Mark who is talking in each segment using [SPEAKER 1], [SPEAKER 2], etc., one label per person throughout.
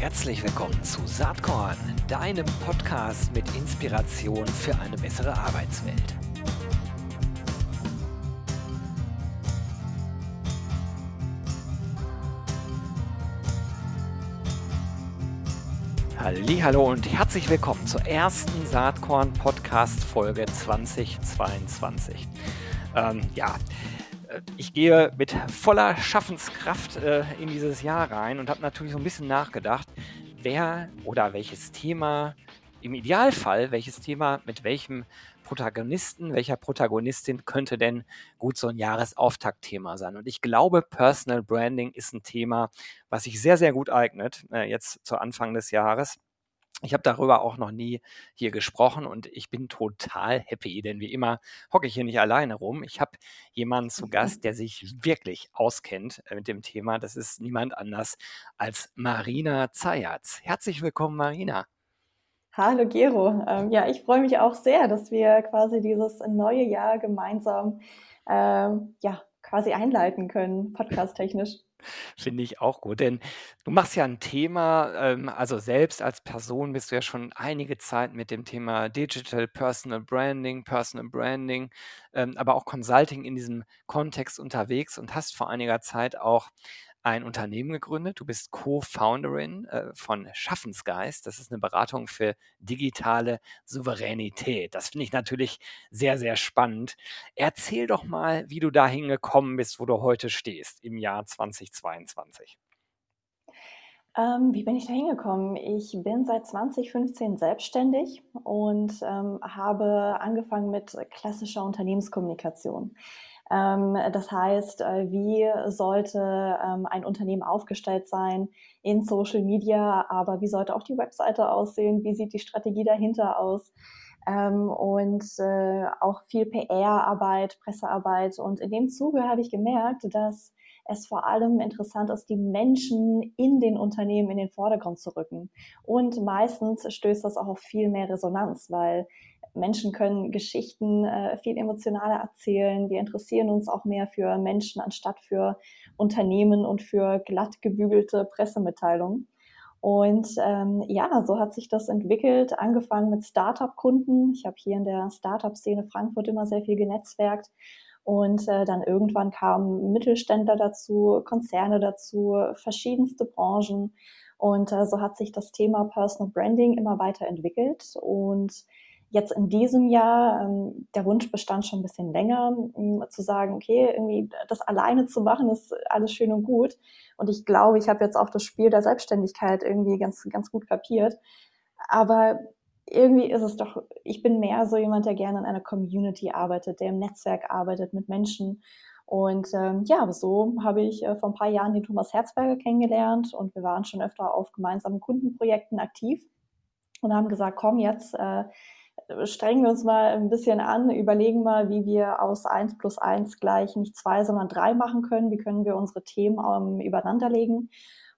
[SPEAKER 1] Herzlich willkommen zu Saatkorn, deinem Podcast mit Inspiration für eine bessere Arbeitswelt. Hallo und herzlich willkommen zur ersten Saatkorn Podcast Folge 2022. Ähm, ja, ich gehe mit voller Schaffenskraft äh, in dieses Jahr rein und habe natürlich so ein bisschen nachgedacht, wer oder welches Thema, im Idealfall, welches Thema mit welchem Protagonisten, welcher Protagonistin könnte denn gut so ein Jahresauftaktthema sein. Und ich glaube, Personal Branding ist ein Thema, was sich sehr, sehr gut eignet, äh, jetzt zu Anfang des Jahres. Ich habe darüber auch noch nie hier gesprochen und ich bin total happy, denn wie immer hocke ich hier nicht alleine rum. Ich habe jemanden zu Gast, der sich wirklich auskennt äh, mit dem Thema. Das ist niemand anders als Marina Zayatz. Herzlich willkommen, Marina.
[SPEAKER 2] Hallo Gero. Ähm, ja, ich freue mich auch sehr, dass wir quasi dieses neue Jahr gemeinsam ähm, ja, quasi einleiten können, podcast-technisch.
[SPEAKER 1] Finde ich auch gut, denn du machst ja ein Thema, ähm, also selbst als Person bist du ja schon einige Zeit mit dem Thema Digital Personal Branding, Personal Branding, ähm, aber auch Consulting in diesem Kontext unterwegs und hast vor einiger Zeit auch ein Unternehmen gegründet. Du bist Co-Founderin äh, von Schaffensgeist. Das ist eine Beratung für digitale Souveränität. Das finde ich natürlich sehr, sehr spannend. Erzähl doch mal, wie du dahin gekommen bist, wo du heute stehst im Jahr 2022.
[SPEAKER 2] Ähm, wie bin ich da hingekommen? Ich bin seit 2015 selbstständig und ähm, habe angefangen mit klassischer Unternehmenskommunikation. Ähm, das heißt, äh, wie sollte ähm, ein Unternehmen aufgestellt sein in Social Media, aber wie sollte auch die Webseite aussehen? Wie sieht die Strategie dahinter aus? Ähm, und äh, auch viel PR-Arbeit, Pressearbeit. Und in dem Zuge habe ich gemerkt, dass es vor allem interessant ist, die Menschen in den Unternehmen in den Vordergrund zu rücken. Und meistens stößt das auch auf viel mehr Resonanz, weil Menschen können Geschichten äh, viel emotionaler erzählen. Wir interessieren uns auch mehr für Menschen anstatt für Unternehmen und für glatt gebügelte Pressemitteilungen. Und ähm, ja, so hat sich das entwickelt, angefangen mit Startup-Kunden. Ich habe hier in der Startup-Szene Frankfurt immer sehr viel genetzwerkt. Und äh, dann irgendwann kamen Mittelständler dazu, Konzerne dazu, verschiedenste Branchen. Und äh, so hat sich das Thema Personal Branding immer weiterentwickelt. Und jetzt in diesem Jahr, ähm, der Wunsch bestand schon ein bisschen länger, um zu sagen, okay, irgendwie das alleine zu machen, ist alles schön und gut. Und ich glaube, ich habe jetzt auch das Spiel der Selbstständigkeit irgendwie ganz, ganz gut kapiert. Aber irgendwie ist es doch, ich bin mehr so jemand, der gerne in einer Community arbeitet, der im Netzwerk arbeitet mit Menschen. Und ähm, ja, so habe ich äh, vor ein paar Jahren den Thomas Herzberger kennengelernt und wir waren schon öfter auf gemeinsamen Kundenprojekten aktiv und haben gesagt, komm, jetzt äh, strengen wir uns mal ein bisschen an, überlegen mal, wie wir aus eins plus eins gleich nicht zwei, sondern drei machen können. Wie können wir unsere Themen ähm, übereinanderlegen?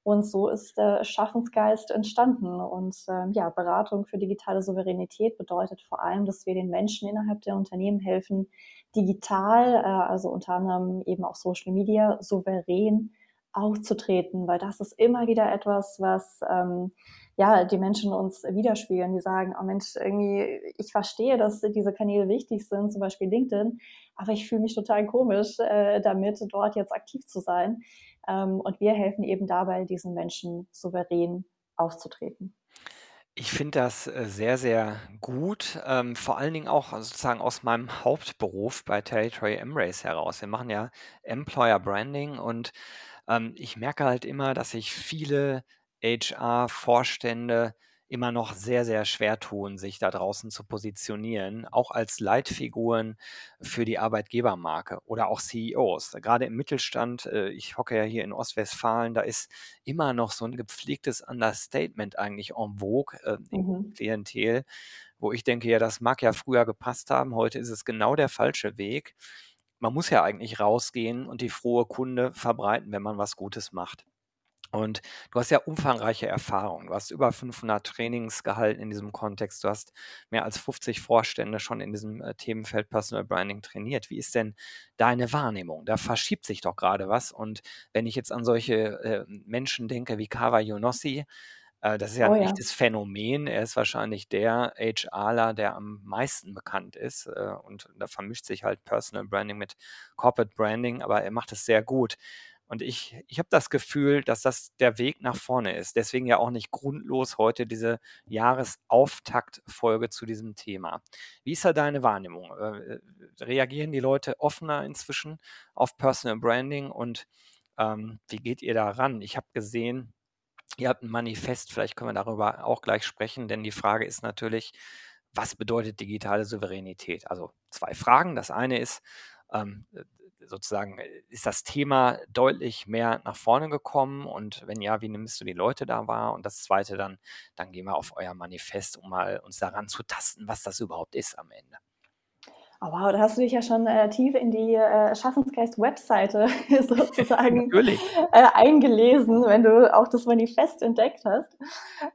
[SPEAKER 2] Und so ist der Schaffensgeist entstanden. Und ähm, ja, Beratung für digitale Souveränität bedeutet vor allem, dass wir den Menschen innerhalb der Unternehmen helfen, digital, äh, also unter anderem eben auch Social Media, souverän aufzutreten, weil das ist immer wieder etwas, was ähm, ja die Menschen uns widerspiegeln. Die sagen, oh Mensch, irgendwie, ich verstehe, dass diese Kanäle wichtig sind, zum Beispiel LinkedIn, aber ich fühle mich total komisch, äh, damit dort jetzt aktiv zu sein. Ähm, und wir helfen eben dabei, diesen Menschen souverän aufzutreten.
[SPEAKER 1] Ich finde das äh, sehr, sehr gut, ähm, vor allen Dingen auch sozusagen aus meinem Hauptberuf bei Territory Embrace heraus. Wir machen ja Employer Branding und ähm, ich merke halt immer, dass sich viele HR-Vorstände immer noch sehr, sehr schwer tun, sich da draußen zu positionieren, auch als Leitfiguren für die Arbeitgebermarke oder auch CEOs. Gerade im Mittelstand, äh, ich hocke ja hier in Ostwestfalen, da ist immer noch so ein gepflegtes Understatement eigentlich en vogue äh, im mhm. Klientel, wo ich denke, ja, das mag ja früher gepasst haben, heute ist es genau der falsche Weg man muss ja eigentlich rausgehen und die frohe Kunde verbreiten, wenn man was Gutes macht. Und du hast ja umfangreiche Erfahrungen. Du hast über 500 Trainings gehalten in diesem Kontext. Du hast mehr als 50 Vorstände schon in diesem äh, Themenfeld Personal Branding trainiert. Wie ist denn deine Wahrnehmung? Da verschiebt sich doch gerade was. Und wenn ich jetzt an solche äh, Menschen denke wie Kawa Yonossi, Äh, das ist ja
[SPEAKER 2] Oh
[SPEAKER 1] ein
[SPEAKER 2] ja.
[SPEAKER 1] echtes Phänomen. Er ist wahrscheinlich der HRler, der am meisten bekannt ist. Äh, und da vermischt sich halt Personal Branding mit Corporate Branding, aber er macht es sehr gut. Und ich, ich habe das Gefühl, dass das der Weg nach vorne ist. Deswegen ja auch nicht grundlos heute diese Jahresauftaktfolge zu diesem Thema. Wie ist da deine Wahrnehmung? Äh, reagieren die Leute offener inzwischen auf Personal Branding und ähm, wie geht ihr da ran? Ich habe gesehen, ihr habt ein Manifest, vielleicht können wir darüber auch gleich sprechen, denn die Frage ist natürlich, was bedeutet digitale Souveränität? Also zwei Fragen. Das eine ist, ähm, sozusagen, äh, ist das Thema deutlich mehr nach vorne gekommen? Und wenn ja, wie nimmst du die Leute da wahr? Und das zweite dann, dann gehen wir auf euer Manifest, um mal uns daran zu tasten, was das überhaupt ist am Ende.
[SPEAKER 2] Oh wow, da hast du dich ja schon äh, tief in die äh, Schaffensgeist-Webseite sozusagen äh, eingelesen, wenn du auch das Manifest entdeckt hast.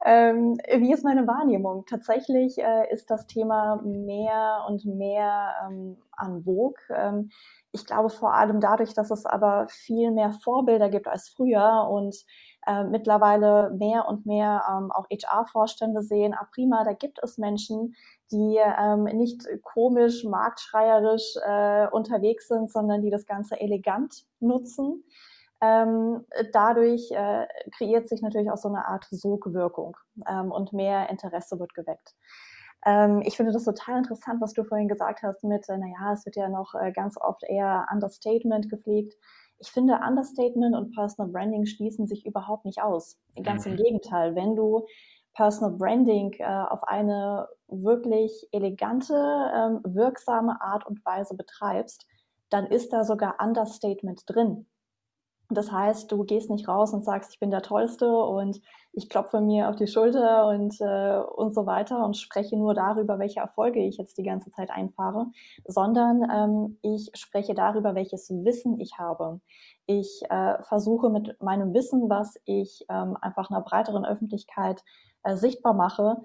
[SPEAKER 2] Ähm, wie ist meine Wahrnehmung? Tatsächlich äh, ist das Thema mehr und mehr ähm, an Vogue. Ähm, ich glaube vor allem dadurch, dass es aber viel mehr Vorbilder gibt als früher und äh, mittlerweile mehr und mehr ähm, auch HR-Vorstände sehen, ah prima, da gibt es Menschen, die ähm, nicht komisch, marktschreierisch äh, unterwegs sind, sondern die das Ganze elegant nutzen. Ähm, dadurch äh, kreiert sich natürlich auch so eine Art Sogwirkung ähm, und mehr Interesse wird geweckt. Ähm, ich finde das total interessant, was du vorhin gesagt hast mit, äh, naja, es wird ja noch äh, ganz oft eher Understatement gepflegt. Ich finde, Understatement und Personal Branding schließen sich überhaupt nicht aus. Ganz mhm. im Gegenteil, wenn du Personal Branding äh, auf eine wirklich elegante, ähm, wirksame Art und Weise betreibst, dann ist da sogar Understatement drin. Das heißt, du gehst nicht raus und sagst, ich bin der Tollste und ich klopfe mir auf die Schulter und, äh, und so weiter und spreche nur darüber, welche Erfolge ich jetzt die ganze Zeit einfahre, sondern ähm, ich spreche darüber, welches Wissen ich habe. Ich äh, versuche mit meinem Wissen, was ich ähm, einfach einer breiteren Öffentlichkeit äh, sichtbar mache,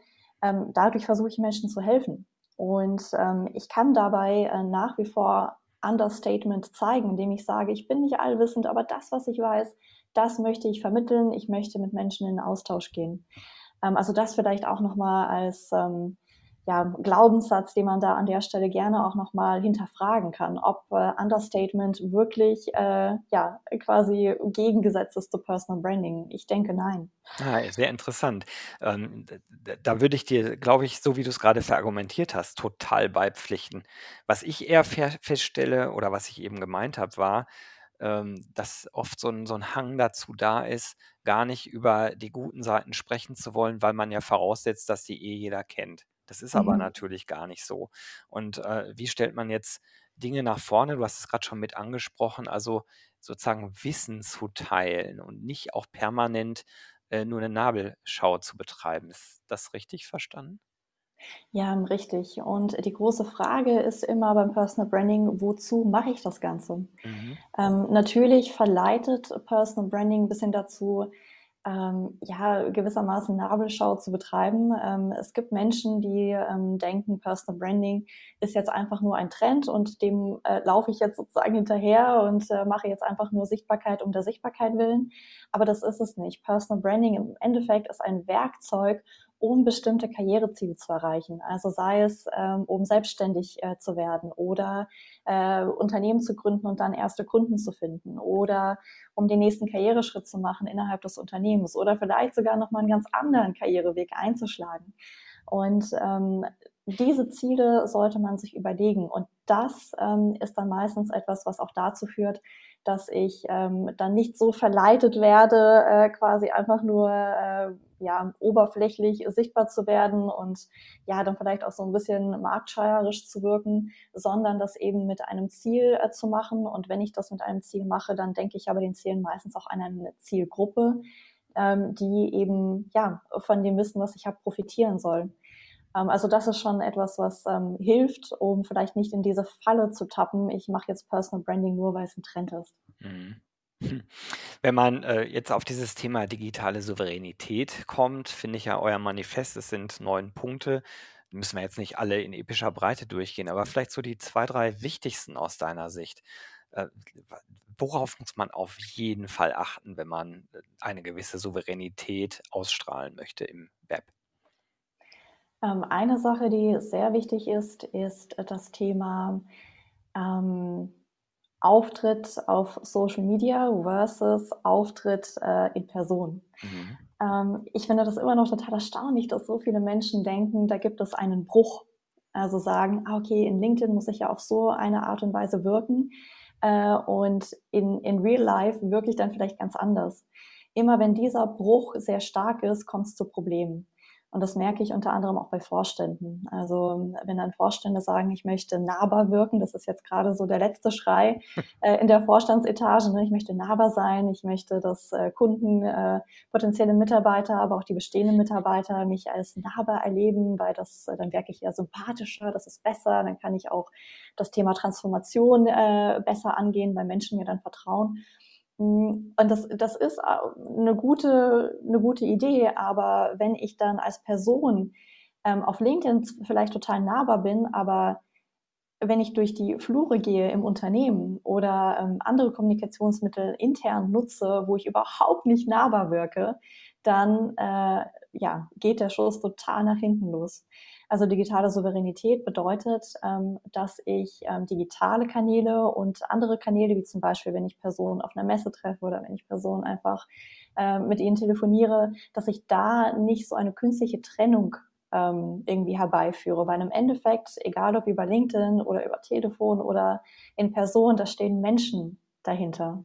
[SPEAKER 2] ähm, dadurch versuche ich Menschen zu helfen. Und ähm, ich kann dabei äh, nach wie vor Understatement zeigen, indem ich sage, ich bin nicht allwissend, aber das, was ich weiß, das möchte ich vermitteln. Ich möchte mit Menschen in den Austausch gehen. Ähm, also das vielleicht auch nochmal als ähm, ja, Glaubenssatz, den man da an der Stelle gerne auch nochmal hinterfragen kann, ob äh, Understatement wirklich äh, ja, quasi gegengesetzt ist zu Personal Branding. Ich denke nein.
[SPEAKER 1] Ah, sehr interessant. Ähm, da würde ich dir, glaube ich, so wie du es gerade verargumentiert hast, total beipflichten. Was ich eher feststelle oder was ich eben gemeint habe, war, ähm, dass oft so ein, so ein Hang dazu da ist, gar nicht über die guten Seiten sprechen zu wollen, weil man ja voraussetzt, dass die eh jeder kennt. Das ist aber mhm. natürlich gar nicht so. Und äh, wie stellt man jetzt Dinge nach vorne? Du hast es gerade schon mit angesprochen, also sozusagen Wissen zu teilen und nicht auch permanent äh, nur eine Nabelschau zu betreiben. Ist das richtig verstanden?
[SPEAKER 2] Ja, richtig. Und die große Frage ist immer beim Personal Branding, wozu mache ich das Ganze? Mhm. Ähm, natürlich verleitet Personal Branding ein bisschen dazu, ähm, ja, gewissermaßen Nabelschau zu betreiben. Ähm, es gibt Menschen, die ähm, denken, Personal Branding ist jetzt einfach nur ein Trend und dem äh, laufe ich jetzt sozusagen hinterher und äh, mache jetzt einfach nur Sichtbarkeit um der Sichtbarkeit willen. Aber das ist es nicht. Personal Branding im Endeffekt ist ein Werkzeug, um bestimmte Karriereziele zu erreichen. Also sei es, ähm, um selbstständig äh, zu werden oder äh, Unternehmen zu gründen und dann erste Kunden zu finden oder um den nächsten Karriereschritt zu machen innerhalb des Unternehmens oder vielleicht sogar nochmal einen ganz anderen Karriereweg einzuschlagen. Und ähm, diese Ziele sollte man sich überlegen. Und das ähm, ist dann meistens etwas, was auch dazu führt, dass ich ähm, dann nicht so verleitet werde, äh, quasi einfach nur äh, ja, oberflächlich sichtbar zu werden und ja, dann vielleicht auch so ein bisschen marktschreierisch zu wirken, sondern das eben mit einem Ziel äh, zu machen. Und wenn ich das mit einem Ziel mache, dann denke ich aber den Zielen meistens auch an eine Zielgruppe, ähm, die eben ja von dem Wissen, was ich habe, profitieren soll. Ähm, also das ist schon etwas, was ähm, hilft, um vielleicht nicht in diese Falle zu tappen. Ich mache jetzt Personal Branding nur, weil es ein Trend ist. Mhm.
[SPEAKER 1] Wenn man äh, jetzt auf dieses Thema digitale Souveränität kommt, finde ich ja euer Manifest, es sind neun Punkte. Müssen wir jetzt nicht alle in epischer Breite durchgehen, aber vielleicht so die zwei, drei wichtigsten aus deiner Sicht. Äh, worauf muss man auf jeden Fall achten, wenn man äh, eine gewisse Souveränität ausstrahlen möchte im Web?
[SPEAKER 2] Ähm, eine Sache, die sehr wichtig ist, ist das Thema ähm, Auftritt auf Social Media versus Auftritt äh, in Person. Mhm. Ähm, ich finde das immer noch total erstaunlich, dass so viele Menschen denken, da gibt es einen Bruch. Also sagen, ah, okay, in LinkedIn muss ich ja auf so eine Art und Weise wirken äh, und in, in Real Life wirklich dann vielleicht ganz anders. Immer wenn dieser Bruch sehr stark ist, kommt es zu Problemen. Und das merke ich unter anderem auch bei Vorständen. Also wenn dann Vorstände sagen, ich möchte nahbar wirken, das ist jetzt gerade so der letzte Schrei äh, in der Vorstandsetage, ne? ich möchte nahbar sein, ich möchte, dass äh, Kunden, äh, potenzielle Mitarbeiter, aber auch die bestehenden Mitarbeiter mich als nahbar erleben, weil das, äh, dann wirke ich eher sympathischer, das ist besser, dann kann ich auch das Thema Transformation äh, besser angehen, weil Menschen mir dann vertrauen. Mm, und das, das ist eine gute, eine gute Idee, aber wenn ich dann als Person ähm, auf LinkedIn vielleicht total nahbar bin, aber wenn ich durch die Flure gehe im Unternehmen oder ähm, andere Kommunikationsmittel intern nutze, wo ich überhaupt nicht nahbar wirke, dann äh, ja, geht der Schuss total nach hinten los. Also digitale Souveränität bedeutet, ähm, dass ich ähm, digitale Kanäle und andere Kanäle, wie zum Beispiel, wenn ich Personen auf einer Messe treffe oder wenn ich Personen einfach äh, mit ihnen telefoniere, dass ich da nicht so eine künstliche Trennung ähm, irgendwie herbeiführe. Weil im Endeffekt, egal ob über LinkedIn oder über Telefon oder in Person, da stehen Menschen dahinter.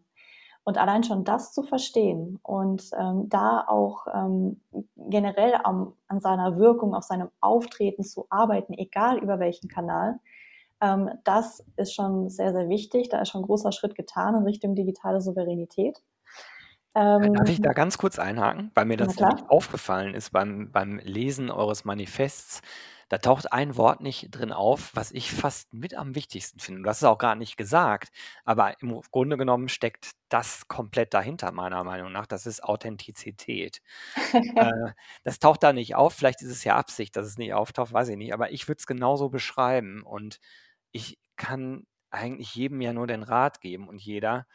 [SPEAKER 2] Und allein schon das zu verstehen und ähm, da auch ähm, generell am, an seiner Wirkung, auf seinem Auftreten zu arbeiten, egal über welchen Kanal, ähm, das ist schon sehr, sehr wichtig. Da ist schon ein großer Schritt getan in Richtung digitale Souveränität.
[SPEAKER 1] Ähm, Darf ich da ganz kurz einhaken, weil mir das aufgefallen ist beim, beim Lesen eures Manifests, da taucht ein Wort nicht drin auf, was ich fast mit am wichtigsten finde. Du hast es auch gar nicht gesagt, aber im Grunde genommen steckt das komplett dahinter, meiner Meinung nach. Das ist Authentizität. äh, das taucht da nicht auf. Vielleicht ist es ja Absicht, dass es nicht auftaucht, weiß ich nicht. Aber ich würde es genauso beschreiben. Und ich kann eigentlich jedem ja nur den Rat geben und jeder,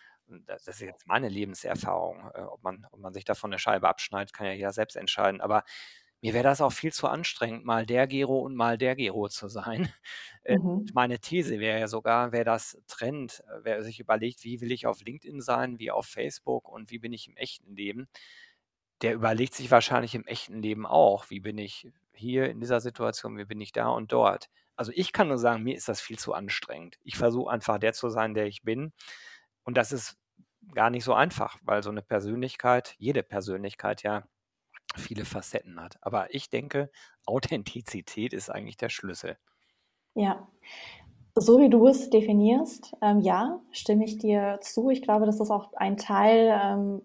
[SPEAKER 1] das ist jetzt meine Lebenserfahrung, äh, ob, man, ob man sich davon eine Scheibe abschneidet, kann ja jeder selbst entscheiden. Aber mir wäre das auch viel zu anstrengend, mal der Gero und mal der Gero zu sein. Äh, mhm. Meine These wäre ja sogar, wer das trennt, äh, wer sich überlegt, wie will ich auf LinkedIn sein, wie auf Facebook und wie bin ich im echten Leben, der überlegt sich wahrscheinlich im echten Leben auch, wie bin ich hier in dieser Situation, wie bin ich da und dort. Also ich kann nur sagen, mir ist das viel zu anstrengend. Ich versuche einfach der zu sein, der ich bin. Und das ist gar nicht so einfach, weil so eine Persönlichkeit, jede Persönlichkeit ja viele Facetten hat. Aber ich denke, Authentizität ist eigentlich der Schlüssel.
[SPEAKER 2] Ja, so wie du es definierst, ähm, ja, stimme ich dir zu. Ich glaube, das ist auch ein Teil ähm,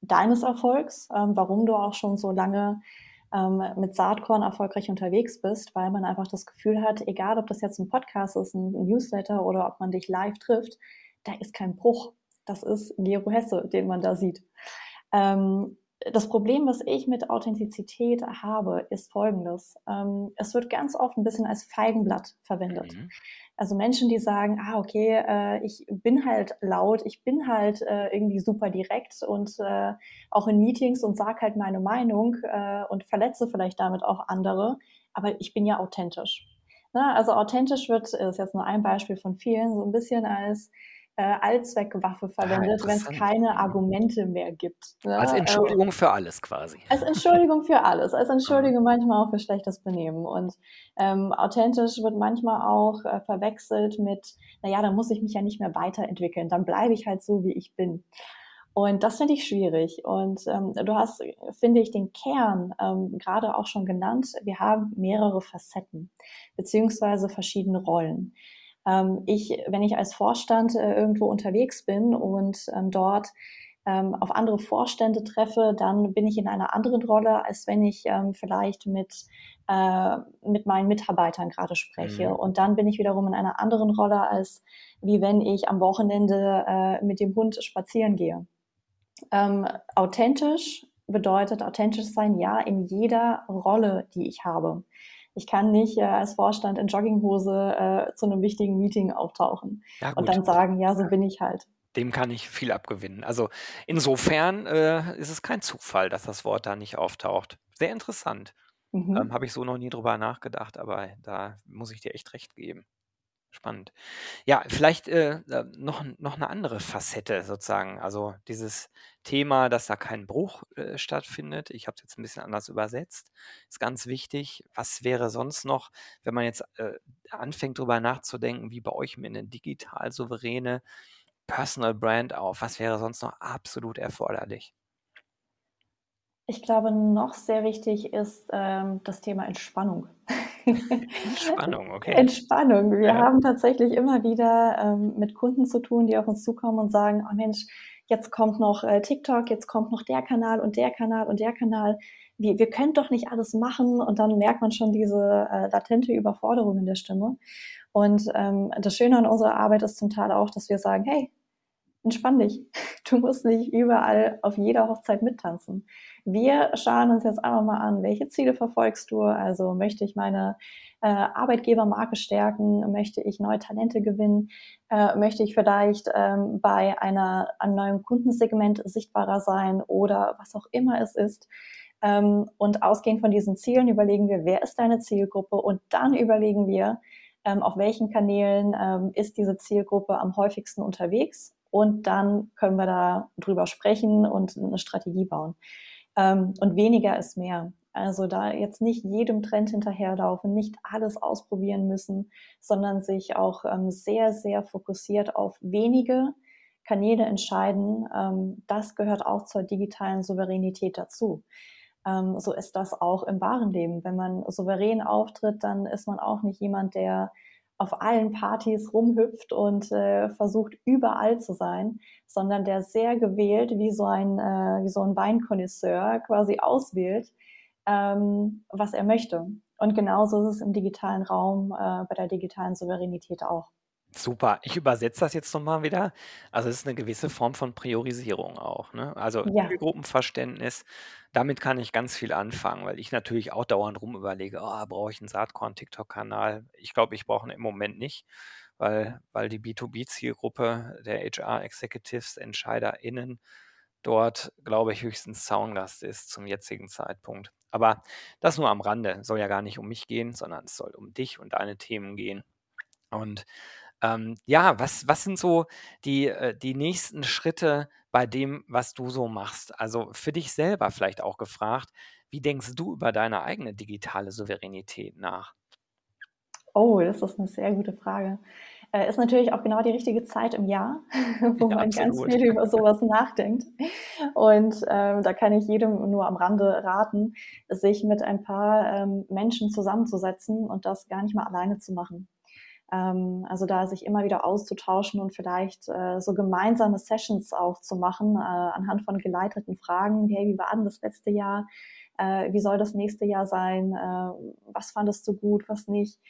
[SPEAKER 2] deines Erfolgs, ähm, warum du auch schon so lange ähm, mit Saatkorn erfolgreich unterwegs bist, weil man einfach das Gefühl hat, egal ob das jetzt ein Podcast ist, ein Newsletter oder ob man dich live trifft, da ist kein Bruch. Das ist Gero Hesse, den man da sieht. Ähm, das Problem, was ich mit Authentizität habe, ist folgendes. Ähm, es wird ganz oft ein bisschen als Feigenblatt verwendet. Mhm. Also Menschen, die sagen, ah, okay, äh, ich bin halt laut, ich bin halt äh, irgendwie super direkt und äh, auch in Meetings und sag halt meine Meinung äh, und verletze vielleicht damit auch andere, aber ich bin ja authentisch. Na, also authentisch wird, ist jetzt nur ein Beispiel von vielen, so ein bisschen als äh, Allzweckwaffe verwendet, ah, wenn es keine Argumente mehr gibt.
[SPEAKER 1] Ne? Als Entschuldigung ähm, für alles quasi.
[SPEAKER 2] Als Entschuldigung für alles, als Entschuldigung manchmal auch für schlechtes Benehmen. Und ähm, authentisch wird manchmal auch äh, verwechselt mit, naja, dann muss ich mich ja nicht mehr weiterentwickeln, dann bleibe ich halt so, wie ich bin. Und das finde ich schwierig. Und ähm, du hast, finde ich, den Kern ähm, gerade auch schon genannt. Wir haben mehrere Facetten beziehungsweise verschiedene Rollen. Ähm, ich, wenn ich als Vorstand äh, irgendwo unterwegs bin und ähm, dort ähm, auf andere Vorstände treffe, dann bin ich in einer anderen Rolle, als wenn ich ähm, vielleicht mit, äh, mit meinen Mitarbeitern gerade spreche. Mhm. Und dann bin ich wiederum in einer anderen Rolle, als wie wenn ich am Wochenende äh, mit dem Hund spazieren gehe. Ähm, authentisch bedeutet authentisch sein, ja, in jeder Rolle, die ich habe. Ich kann nicht äh, als Vorstand in Jogginghose äh, zu einem wichtigen Meeting auftauchen ja, und dann sagen, ja, so bin ich halt.
[SPEAKER 1] dem kann ich viel abgewinnen. Also insofern äh, ist es kein Zufall, dass das Wort da nicht auftaucht. Sehr interessant. Ähm,
[SPEAKER 2] Mhm.
[SPEAKER 1] habe ich so noch nie drüber nachgedacht, aber da muss ich dir echt recht geben. Spannend. Ja, vielleicht äh, noch, noch eine andere Facette sozusagen. Also dieses Thema, dass da kein Bruch äh, stattfindet. Ich habe es jetzt ein bisschen anders übersetzt. Ist ganz wichtig. Was wäre sonst noch, wenn man jetzt äh, anfängt drüber nachzudenken, wie baue ich mir eine digital souveräne Personal Brand auf? Was wäre sonst noch absolut erforderlich?
[SPEAKER 2] Ich glaube, noch sehr wichtig ist ähm, das Thema Entspannung.
[SPEAKER 1] Entspannung, okay.
[SPEAKER 2] Entspannung. Wir
[SPEAKER 1] Ja.
[SPEAKER 2] haben tatsächlich immer wieder ähm, mit Kunden zu tun, die auf uns zukommen und sagen, oh Mensch, jetzt kommt noch äh, TikTok, jetzt kommt noch der Kanal und der Kanal und der Kanal. Wir, wir können doch nicht alles machen und dann merkt man schon diese äh, latente Überforderung in der Stimme. Und ähm, das Schöne an unserer Arbeit ist zum Teil auch, dass wir sagen, hey, entspann dich. Du musst nicht überall auf jeder Hochzeit mittanzen. Wir schauen uns jetzt einfach mal an, welche Ziele verfolgst du? Also möchte ich meine äh, Arbeitgebermarke stärken? Möchte ich neue Talente gewinnen? Äh, möchte ich vielleicht ähm, bei einer, einem neuen Kundensegment sichtbarer sein oder was auch immer es ist? Ähm, und ausgehend von diesen Zielen überlegen wir, wer ist deine Zielgruppe? Und dann überlegen wir, ähm, auf welchen Kanälen ähm, ist diese Zielgruppe am häufigsten unterwegs und dann können wir da drüber sprechen und eine Strategie bauen. Ähm, und weniger ist mehr. Also da jetzt nicht jedem Trend hinterherlaufen, nicht alles ausprobieren müssen, sondern sich auch ähm, sehr, sehr fokussiert auf wenige Kanäle entscheiden. Ähm, das gehört auch zur digitalen Souveränität dazu. Ähm, so ist das auch im wahren Leben. Wenn man souverän auftritt, dann ist man auch nicht jemand, der auf allen Partys rumhüpft und äh, versucht überall zu sein, sondern der sehr gewählt wie so ein, äh, wie so ein Weinkonnoisseur quasi auswählt, ähm, was er möchte. Und genauso ist es im digitalen Raum, äh, bei der digitalen Souveränität auch.
[SPEAKER 1] Super. Ich übersetze das jetzt nochmal wieder. Also es ist eine gewisse Form von Priorisierung auch. Ne? Also
[SPEAKER 2] Ja.
[SPEAKER 1] Zielgruppenverständnis, damit kann ich ganz viel anfangen, weil ich natürlich auch dauernd rum überlege, oh, brauche ich einen Saatkorn-TikTok-Kanal? Ich glaube, ich brauche ihn im Moment nicht, weil, weil die B2B-Zielgruppe der HR-Executives, EntscheiderInnen, dort, glaube ich, höchstens Zaungast ist zum jetzigen Zeitpunkt. Aber das nur am Rande. Soll ja gar nicht um mich gehen, sondern es soll um dich und deine Themen gehen. Und ähm, ja, was, was sind so die, äh, die nächsten Schritte bei dem, was du so machst? Also für dich selber vielleicht auch gefragt, wie denkst du über deine eigene digitale Souveränität nach?
[SPEAKER 2] Oh, das ist eine sehr gute Frage. Äh, ist natürlich auch genau die richtige Zeit im Jahr, wo
[SPEAKER 1] Ja,
[SPEAKER 2] man ganz
[SPEAKER 1] absolut.
[SPEAKER 2] viel über sowas nachdenkt. Und ähm, da kann ich jedem nur am Rande raten, sich mit ein paar ähm, Menschen zusammenzusetzen und das gar nicht mal alleine zu machen. Ähm, also da sich immer wieder auszutauschen und vielleicht äh, so gemeinsame Sessions auch zu machen, äh, anhand von geleiteten Fragen. Hey, wie war denn das letzte Jahr? Äh, wie soll das nächste Jahr sein? Äh, was fandest du gut, was nicht?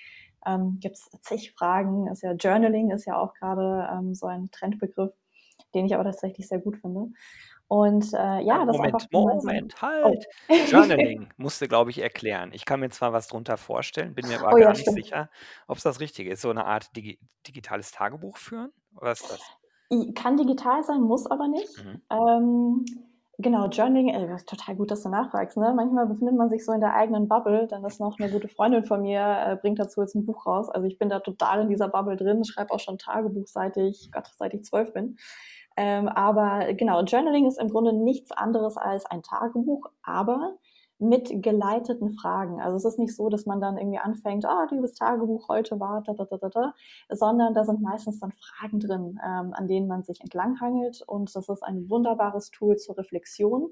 [SPEAKER 2] Ähm, Gibt es zig Fragen? Ist ja Journaling ist ja auch gerade ähm, so ein Trendbegriff, den ich aber tatsächlich sehr gut finde. Und äh, ja, das einfach
[SPEAKER 1] Moment. Moment,
[SPEAKER 2] Oh.
[SPEAKER 1] halt. Journaling musste, glaube ich, erklären. Ich kann mir zwar was drunter vorstellen, bin mir aber
[SPEAKER 2] Oh ja,
[SPEAKER 1] gar nicht
[SPEAKER 2] stimmt.
[SPEAKER 1] sicher, ob es das Richtige ist. So eine Art digi digitales Tagebuch führen? Oder ist das?
[SPEAKER 2] Kann digital sein, muss aber nicht.
[SPEAKER 1] Mhm.
[SPEAKER 2] Ähm, genau, Journaling, ist total gut, dass du nachfragst. Ne? Manchmal befindet man sich so in der eigenen Bubble. Dann ist noch eine gute Freundin von mir, äh, bringt dazu jetzt ein Buch raus. Also ich bin da total in dieser Bubble drin, schreibe auch schon Tagebuch, seit ich, Gott, seit ich zwölf bin. Ähm, aber genau, Journaling ist im Grunde nichts anderes als ein Tagebuch, aber mit geleiteten Fragen. Also es ist nicht so, dass man dann irgendwie anfängt, ah, liebes Tagebuch, heute war da, da, da, da, da, sondern da sind meistens dann Fragen drin, ähm, an denen man sich entlanghangelt und das ist ein wunderbares Tool zur Reflexion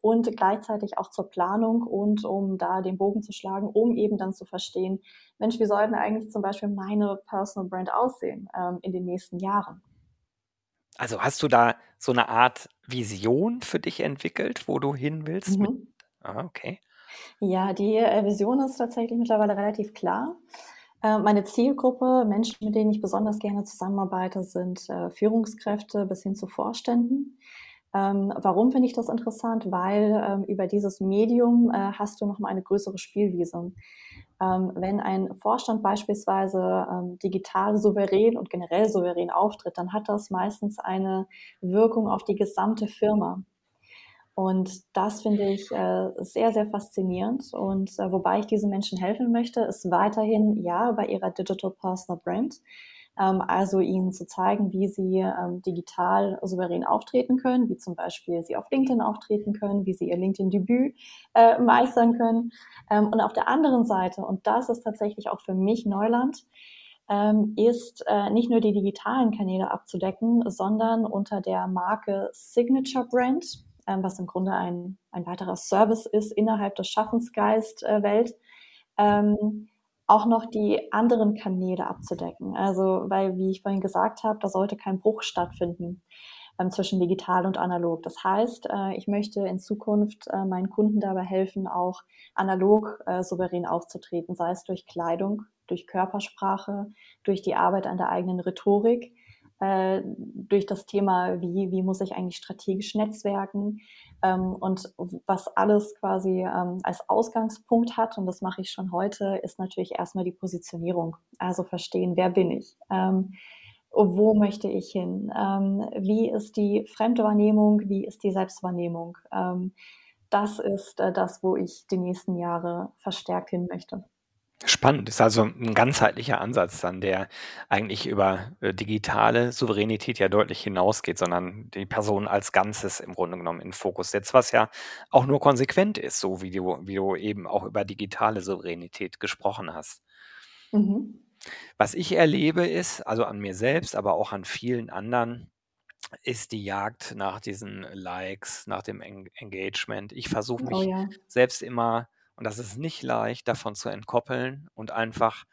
[SPEAKER 2] und gleichzeitig auch zur Planung und um da den Bogen zu schlagen, um eben dann zu verstehen, Mensch, wie soll denn eigentlich zum Beispiel meine Personal Brand aussehen ähm, in den nächsten Jahren?
[SPEAKER 1] Also hast du da so eine Art Vision für dich entwickelt, wo du hin willst mit
[SPEAKER 2] Mhm.
[SPEAKER 1] ah, okay.
[SPEAKER 2] Ja, die äh, Vision ist tatsächlich mittlerweile relativ klar. Äh, meine Zielgruppe, Menschen, mit denen ich besonders gerne zusammenarbeite, sind äh, Führungskräfte bis hin zu Vorständen. Ähm, warum finde ich das interessant? Weil ähm, über dieses Medium äh, hast du nochmal eine größere Spielwiese. Ähm, wenn ein Vorstand beispielsweise ähm, digital souverän und generell souverän auftritt, dann hat das meistens eine Wirkung auf die gesamte Firma. Und das finde ich äh, sehr, sehr faszinierend. Und äh, wobei ich diesen Menschen helfen möchte, ist weiterhin ja bei ihrer Digital Personal Brand. Ähm, also ihnen zu zeigen, wie sie ähm, digital souverän auftreten können, wie zum Beispiel sie auf LinkedIn auftreten können, wie sie ihr LinkedIn-Debüt äh, meistern können. Ähm, und auf der anderen Seite, und das ist tatsächlich auch für mich Neuland, ist äh, nicht nur die digitalen Kanäle abzudecken, sondern unter der Marke Signature Brand, ähm, was im Grunde ein, ein weiterer Service ist innerhalb der Schaffensgeist-Welt, äh, ähm, auch noch die anderen Kanäle abzudecken. Also, weil, wie ich vorhin gesagt habe, da sollte kein Bruch stattfinden ähm, zwischen digital und analog. Das heißt, äh, ich möchte in Zukunft äh, meinen Kunden dabei helfen, auch analog äh, souverän aufzutreten, sei es durch Kleidung, durch Körpersprache, durch die Arbeit an der eigenen Rhetorik, äh, durch das Thema, wie, wie muss ich eigentlich strategisch netzwerken ähm, und was alles quasi ähm, als Ausgangspunkt hat, und das mache ich schon heute, ist natürlich erstmal die Positionierung. Also verstehen, wer bin ich? Ähm, wo möchte ich hin? Ähm, wie ist die Fremdwahrnehmung? Wie ist die Selbstwahrnehmung? Ähm, das ist äh, das, wo ich die nächsten Jahre verstärkt hin möchte.
[SPEAKER 1] Spannend, ist also ein ganzheitlicher Ansatz dann, der eigentlich über, äh, digitale Souveränität ja deutlich hinausgeht, sondern die Person als Ganzes im Grunde genommen in Fokus setzt, was ja auch nur konsequent ist, so wie du wie du eben auch über digitale Souveränität gesprochen hast. Mhm. Was ich erlebe ist, also an mir selbst, aber auch an vielen anderen, ist die Jagd nach diesen Likes, nach dem Eng Engagement. Ich versuche
[SPEAKER 2] Oh
[SPEAKER 1] mich
[SPEAKER 2] ja.
[SPEAKER 1] selbst immer und das ist nicht leicht, davon zu entkoppeln und einfach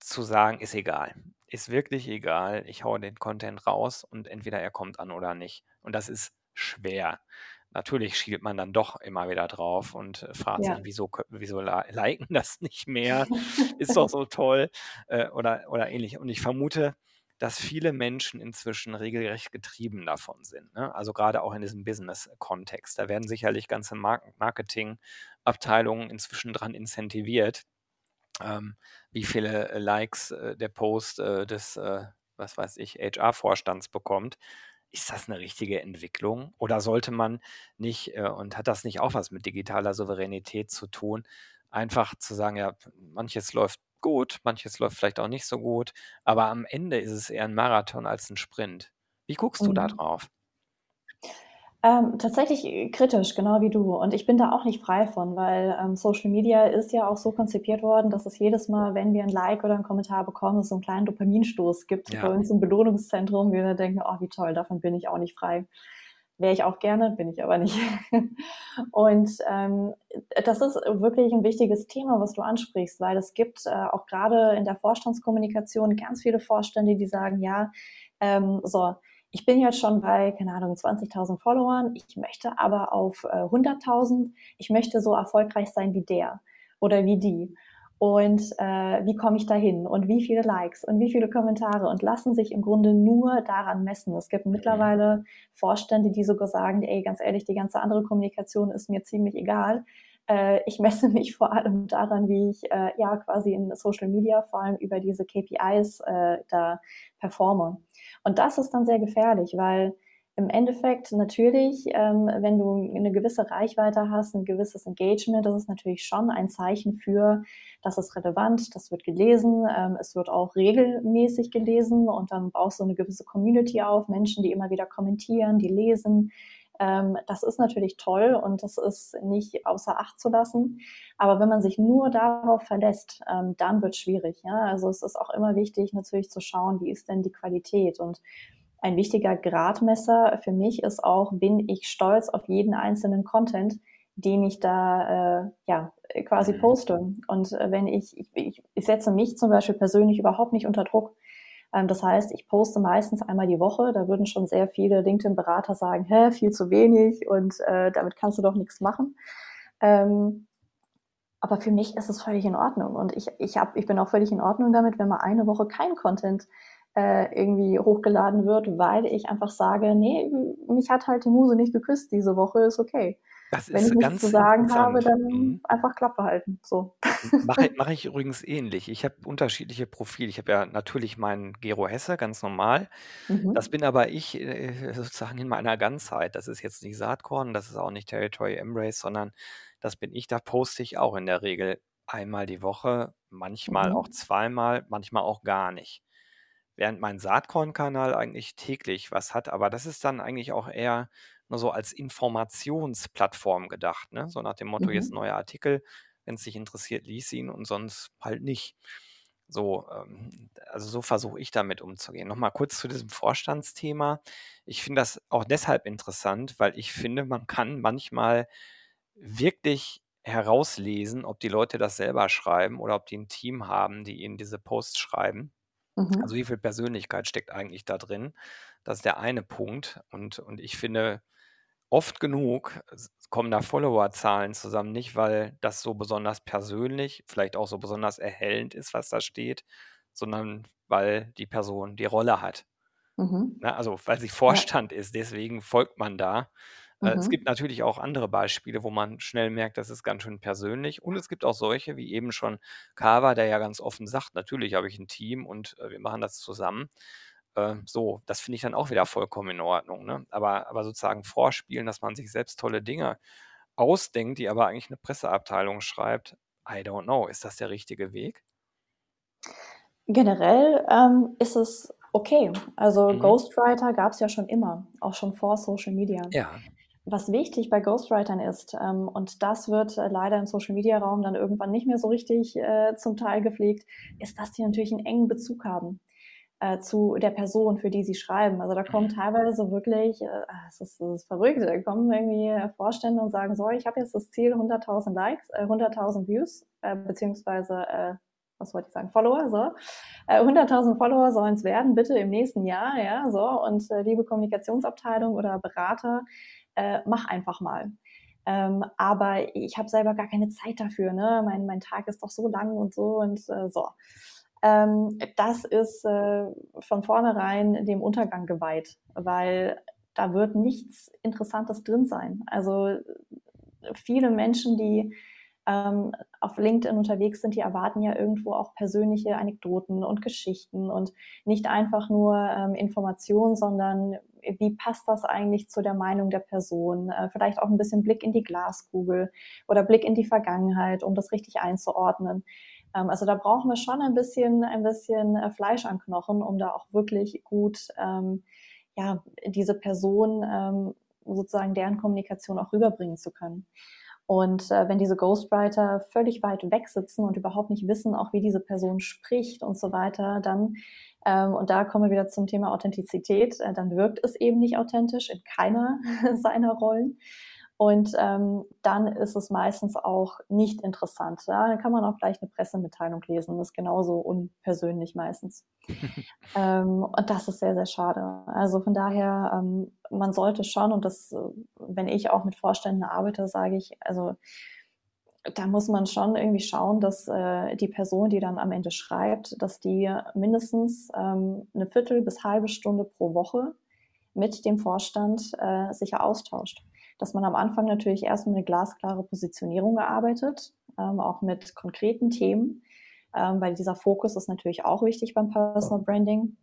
[SPEAKER 1] zu sagen, ist egal. Ist wirklich egal. Ich haue den Content raus und entweder er kommt an oder nicht. Und das ist schwer. Natürlich schielt man dann doch immer wieder drauf und äh, fragt
[SPEAKER 2] Ja.
[SPEAKER 1] sich, wieso, wieso liken das nicht mehr? Ist doch so toll äh, oder, oder ähnlich. Und ich vermute, dass viele Menschen inzwischen regelrecht getrieben davon sind. Ne? Also gerade auch in diesem Business-Kontext. Da werden sicherlich ganze Marketing- Abteilungen inzwischen dran incentiviert, ähm, wie viele äh, Likes äh, der Post äh, des, äh, was weiß ich, HR-Vorstands bekommt. Ist das eine richtige Entwicklung? Oder sollte man nicht, äh, und hat das nicht auch was mit digitaler Souveränität zu tun, einfach zu sagen, ja, manches läuft gut, manches läuft vielleicht auch nicht so gut, aber am Ende ist es eher ein Marathon als ein Sprint. Wie guckst du da
[SPEAKER 2] Mhm.
[SPEAKER 1] drauf?
[SPEAKER 2] Ähm, tatsächlich äh, kritisch, genau wie du. Und ich bin da auch nicht frei von, weil ähm, Social Media ist ja auch so konzipiert worden, dass es jedes Mal, wenn wir ein Like oder einen Kommentar bekommen, es so einen kleinen Dopaminstoß gibt bei
[SPEAKER 1] Ja.
[SPEAKER 2] uns im Belohnungszentrum. Wir denken, oh, wie toll, davon bin ich auch nicht frei. Wäre ich auch gerne, bin ich aber nicht. Und ähm, das ist wirklich ein wichtiges Thema, was du ansprichst, weil es gibt äh, auch gerade in der Vorstandskommunikation ganz viele Vorstände, die sagen, ja, ähm, so, ich bin jetzt schon bei, keine Ahnung, 20.000 Followern, ich möchte aber auf äh, 100.000, ich möchte so erfolgreich sein wie der oder wie die. Und äh, wie komme ich da hin und wie viele Likes und wie viele Kommentare und lassen sich im Grunde nur daran messen. Es gibt mittlerweile Vorstände, die sogar sagen, ey, ganz ehrlich, die ganze andere Kommunikation ist mir ziemlich egal. Äh, ich messe mich vor allem daran, wie ich äh, ja quasi in Social Media vor allem über diese KPIs äh, da performe. Und das ist dann sehr gefährlich, weil im Endeffekt natürlich, ähm, wenn du eine gewisse Reichweite hast, ein gewisses Engagement, das ist natürlich schon ein Zeichen für, das ist relevant, das wird gelesen, ähm, es wird auch regelmäßig gelesen und dann baust du eine gewisse Community auf, Menschen, die immer wieder kommentieren, die lesen. Ähm, das ist natürlich toll und das ist nicht außer Acht zu lassen. Aber wenn man sich nur darauf verlässt, ähm, dann wird es schwierig. Ja? Also es ist auch immer wichtig, natürlich zu schauen, wie ist denn die Qualität und ein wichtiger Gradmesser für mich ist auch, bin ich stolz auf jeden einzelnen Content, den ich da äh, ja quasi mhm. poste. Und äh, wenn ich, ich, ich setze mich zum Beispiel persönlich überhaupt nicht unter Druck. Ähm, das heißt, ich poste meistens einmal die Woche. Da würden schon sehr viele LinkedIn-Berater sagen, hä, viel zu wenig und äh, damit kannst du doch nichts machen. Ähm, aber für mich ist es völlig in Ordnung. Und ich, ich, hab, ich bin auch völlig in Ordnung damit, wenn mal eine Woche kein Content äh, irgendwie hochgeladen wird, weil ich einfach sage, nee, mich hat halt die Muse nicht geküsst diese Woche, ist okay. Das Wenn ich nichts zu sagen habe, dann mhm. einfach Klappe halten. So.
[SPEAKER 1] Mache, mache ich übrigens ähnlich. Ich habe unterschiedliche Profile. Ich habe ja natürlich meinen Gero Hesse, ganz normal. Mhm. Das bin aber ich äh, sozusagen in meiner Ganzheit. Das ist jetzt nicht Saatkorn, das ist auch nicht Territory Embrace, sondern das bin ich. Da poste ich auch in der Regel einmal die Woche, manchmal mhm. auch zweimal, manchmal auch gar nicht. Während mein Saatkorn-Kanal eigentlich täglich was hat, aber das ist dann eigentlich auch eher nur so als Informationsplattform gedacht, ne? So nach dem Motto, jetzt mhm. neuer Artikel, wenn es dich interessiert, lies ihn und sonst halt nicht. So, ähm, also so versuche ich damit umzugehen. Nochmal kurz zu diesem Vorstandsthema. Ich finde das auch deshalb interessant, weil ich finde, man kann manchmal wirklich herauslesen, ob die Leute das selber schreiben oder ob die ein Team haben, die ihnen diese Posts schreiben. Mhm. Also wie viel Persönlichkeit steckt eigentlich da drin? Das ist der eine Punkt. Und, und ich finde, oft genug kommen da Followerzahlen zusammen, nicht weil das so besonders persönlich, vielleicht auch so besonders erhellend ist, was da steht, sondern weil die Person die Rolle hat. Mhm. Na, also weil sie Vorstand ja. ist, deswegen folgt man da. Äh, mhm. Es gibt natürlich auch andere Beispiele, wo man schnell merkt, das ist ganz schön persönlich. Und es gibt auch solche, wie eben schon Kava, der ja ganz offen sagt, natürlich habe ich ein Team und äh, wir machen das zusammen. Äh, so, das finde ich dann auch wieder vollkommen in Ordnung. Ne? Aber, aber sozusagen vorspielen, dass man sich selbst tolle Dinge ausdenkt, die aber eigentlich eine Presseabteilung schreibt, I don't know, ist das der richtige Weg?
[SPEAKER 2] Generell ähm, ist es okay. Also mhm. Ghostwriter gab es ja schon immer, auch schon vor Social Media.
[SPEAKER 1] Ja.
[SPEAKER 2] Was wichtig bei Ghostwritern ist, ähm, und das wird äh, leider im Social Media Raum dann irgendwann nicht mehr so richtig äh, zum Teil gepflegt, ist, dass die natürlich einen engen Bezug haben äh, zu der Person, für die sie schreiben. Also da kommen mhm. teilweise wirklich, äh, ah, es, ist, ist verrückt, da kommen irgendwie Vorstände und sagen, so, ich habe jetzt das Ziel 100.000 Likes, äh, 100.000 Views, äh, beziehungsweise, äh, was wollte ich sagen, Follower, so. Äh, 100.000 Follower sollen es werden, bitte im nächsten Jahr, ja, so. Und äh, liebe Kommunikationsabteilung oder Berater, äh, mach einfach mal. Ähm, aber ich habe selber gar keine Zeit dafür, ne? Mein, mein Tag ist doch so lang und so und äh, so ähm, das ist äh, von vornherein dem Untergang geweiht, weil da wird nichts Interessantes drin sein. Also viele Menschen, die ähm, auf LinkedIn unterwegs sind, die erwarten ja irgendwo auch persönliche Anekdoten und Geschichten und nicht einfach nur ähm, Informationen, sondern wie passt das eigentlich zu der Meinung der Person? Äh, vielleicht auch ein bisschen Blick in die Glaskugel oder Blick in die Vergangenheit, um das richtig einzuordnen. Ähm, also da brauchen wir schon ein bisschen, ein bisschen äh, Fleisch an Knochen, um da auch wirklich gut ähm, ja, diese Person ähm, sozusagen deren Kommunikation auch rüberbringen zu können. Und äh, wenn diese Ghostwriter völlig weit weg sitzen und überhaupt nicht wissen, auch wie diese Person spricht und so weiter, dann, ähm, und da kommen wir wieder zum Thema Authentizität, äh, dann wirkt es eben nicht authentisch in keiner seiner Rollen. Und ähm, dann ist es meistens auch nicht interessant. Ja? Dann kann man auch gleich eine Pressemitteilung lesen. Das ist genauso unpersönlich meistens. ähm, und das ist sehr, sehr schade. Also von daher, ähm, man sollte schon, und das, wenn ich auch mit Vorständen arbeite, sage ich, also da muss man schon irgendwie schauen, dass äh, die Person, die dann am Ende schreibt, dass die mindestens ähm, eine Viertel bis halbe Stunde pro Woche mit dem Vorstand äh, sicher austauscht dass man am Anfang natürlich erstmal eine glasklare Positionierung gearbeitet, ähm, auch mit konkreten Themen, ähm, weil dieser Fokus ist natürlich auch wichtig beim Personal Branding.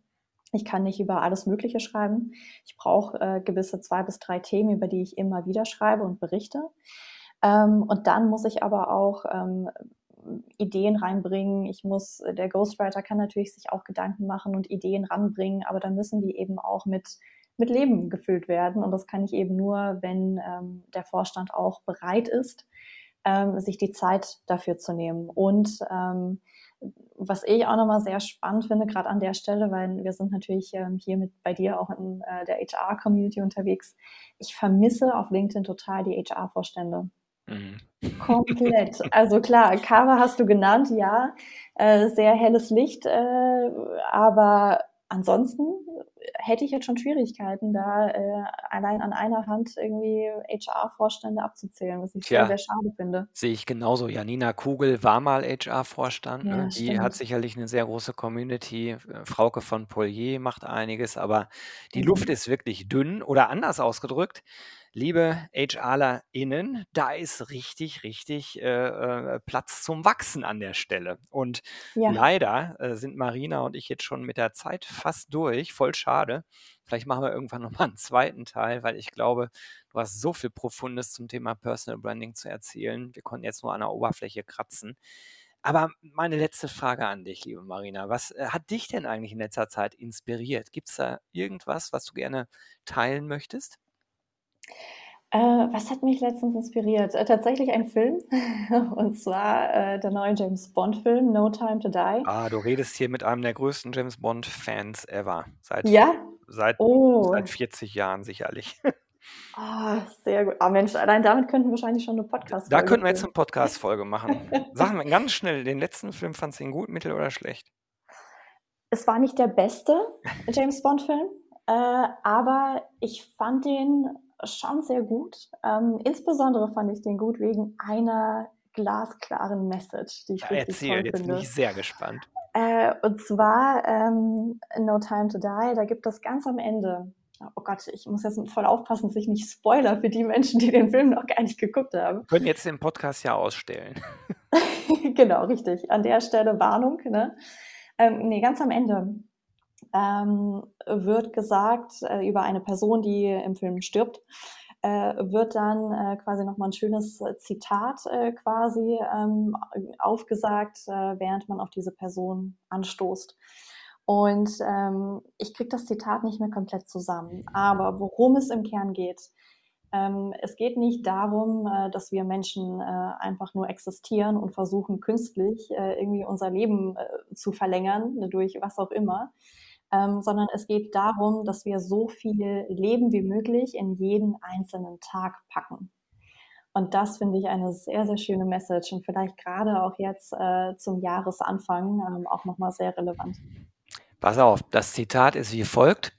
[SPEAKER 2] Ich kann nicht über alles Mögliche schreiben. Ich brauche äh, gewisse zwei bis drei Themen, über die ich immer wieder schreibe und berichte. Ähm, und dann muss ich aber auch ähm, Ideen reinbringen. Ich muss, der Ghostwriter kann natürlich sich auch Gedanken machen und Ideen ranbringen, aber dann müssen die eben auch mit mit Leben gefüllt werden. Und das kann ich eben nur, wenn ähm, der Vorstand auch bereit ist, ähm, sich die Zeit dafür zu nehmen. Und ähm, was ich auch nochmal sehr spannend finde, gerade an der Stelle, weil wir sind natürlich ähm, hier mit bei dir auch in äh, der HR-Community unterwegs. Ich vermisse auf LinkedIn total die HR-Vorstände. Mhm. Komplett. Also klar, Kava hast du genannt, ja, äh, sehr helles Licht, äh, aber ansonsten hätte ich jetzt schon Schwierigkeiten, da äh, allein an einer Hand irgendwie HR-Vorstände abzuzählen, was ich Tja, sehr, sehr schade finde.
[SPEAKER 1] Sehe ich genauso. Janina Kugel war mal HR-Vorstand. Ja, ne? Die stimmt. hat sicherlich eine sehr große Community. Äh, Frauke von Polier macht einiges, aber die mhm. Luft ist wirklich dünn oder anders ausgedrückt liebe HRlerInnen, da ist richtig, richtig äh, äh, Platz zum Wachsen an der Stelle. Und ja. leider äh, sind Marina und ich jetzt schon mit der Zeit fast durch. Voll schade. Vielleicht machen wir irgendwann nochmal einen zweiten Teil, weil ich glaube, du hast so viel Profundes zum Thema Personal Branding zu erzählen. Wir konnten jetzt nur an der Oberfläche kratzen. Aber meine letzte Frage an dich, liebe Marina. Was äh, hat dich denn eigentlich in letzter Zeit inspiriert? Gibt es da irgendwas, was du gerne teilen möchtest?
[SPEAKER 2] Äh, was hat mich letztens inspiriert? Äh, tatsächlich ein Film, und zwar äh, der neue James Bond-Film No Time to Die.
[SPEAKER 1] Ah, du redest hier mit einem der größten James Bond-Fans ever.
[SPEAKER 2] Seit, Ja?
[SPEAKER 1] seit, Oh. seit 40 Jahren sicherlich.
[SPEAKER 2] Ah, sehr gut. Ah, Mensch, allein damit könnten wir wahrscheinlich schon eine Podcast-Folge
[SPEAKER 1] Da könnten wir jetzt eine Podcast-Folge machen. Sag mal ganz schnell, den letzten Film fandst du ihn gut, mittel oder schlecht?
[SPEAKER 2] Es war nicht der beste James Bond-Film, äh, aber ich fand den schon sehr gut. Ähm, insbesondere fand ich den gut wegen einer glasklaren Message,
[SPEAKER 1] die ich ja, richtig erzähl, toll jetzt finde. bin ich sehr gespannt.
[SPEAKER 2] Äh, und zwar ähm, No Time to Die, da gibt es ganz am Ende, oh Gott, ich muss jetzt voll aufpassen, dass ich nicht spoiler für die Menschen, die den Film noch gar nicht geguckt haben. Wir
[SPEAKER 1] können jetzt den Podcast ja ausstellen.
[SPEAKER 2] genau, richtig. An der Stelle Warnung. Ne? Ähm, nee, ganz am Ende ähm, wird gesagt äh, über eine Person, die im Film stirbt, äh, wird dann äh, quasi nochmal ein schönes Zitat äh, quasi ähm, aufgesagt, äh, während man auf diese Person anstoßt. Und ähm, ich kriege das Zitat nicht mehr komplett zusammen. Aber worum es im Kern geht, ähm, es geht nicht darum, äh, dass wir Menschen äh, einfach nur existieren und versuchen, künstlich äh, irgendwie unser Leben äh, zu verlängern, durch was auch immer, ähm, sondern es geht darum, dass wir so viel Leben wie möglich in jeden einzelnen Tag packen. Und das finde ich eine sehr, sehr schöne Message und vielleicht gerade auch jetzt äh, zum Jahresanfang ähm, auch nochmal sehr relevant.
[SPEAKER 1] Pass auf, das Zitat ist wie folgt.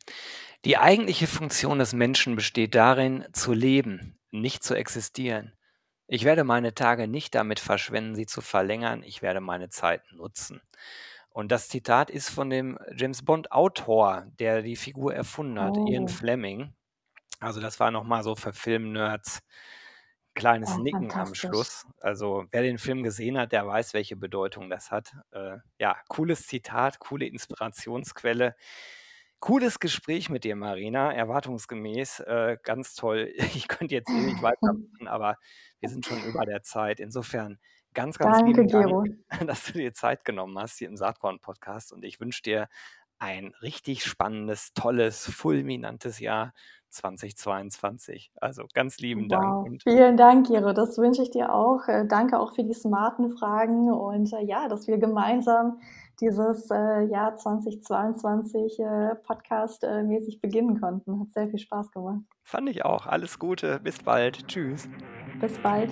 [SPEAKER 1] Die eigentliche Funktion des Menschen besteht darin, zu leben, nicht zu existieren. Ich werde meine Tage nicht damit verschwenden, sie zu verlängern, ich werde meine Zeit nutzen. Und das Zitat ist von dem James Bond-Autor, der die Figur erfunden hat, Ian oh. Fleming. Also das war nochmal so für Film-Nerds kleines Oh, Nicken am Schluss. Also wer den Film gesehen hat, der weiß, welche Bedeutung das hat. Äh, ja, cooles Zitat, coole Inspirationsquelle. Cooles Gespräch mit dir, Marina, erwartungsgemäß. Äh, ganz toll. Ich könnte jetzt nicht weitermachen, aber wir sind schon über der Zeit. Insofern Ganz, ganz
[SPEAKER 2] Danke,
[SPEAKER 1] lieben
[SPEAKER 2] Gero.
[SPEAKER 1] Dank, dass du dir Zeit genommen hast hier im Saatkorn-Podcast und ich wünsche dir ein richtig spannendes, tolles, fulminantes Jahr 2022. Also ganz lieben Dank.
[SPEAKER 2] Und Vielen Dank, Gero. Das wünsche ich dir auch. Äh, danke auch für die smarten Fragen und äh, ja, dass wir gemeinsam dieses äh, Jahr 2022 äh, Podcast-mäßig beginnen konnten. Hat sehr viel Spaß gemacht.
[SPEAKER 1] Fand ich auch. Alles Gute. Bis bald. Tschüss.
[SPEAKER 2] Bis bald.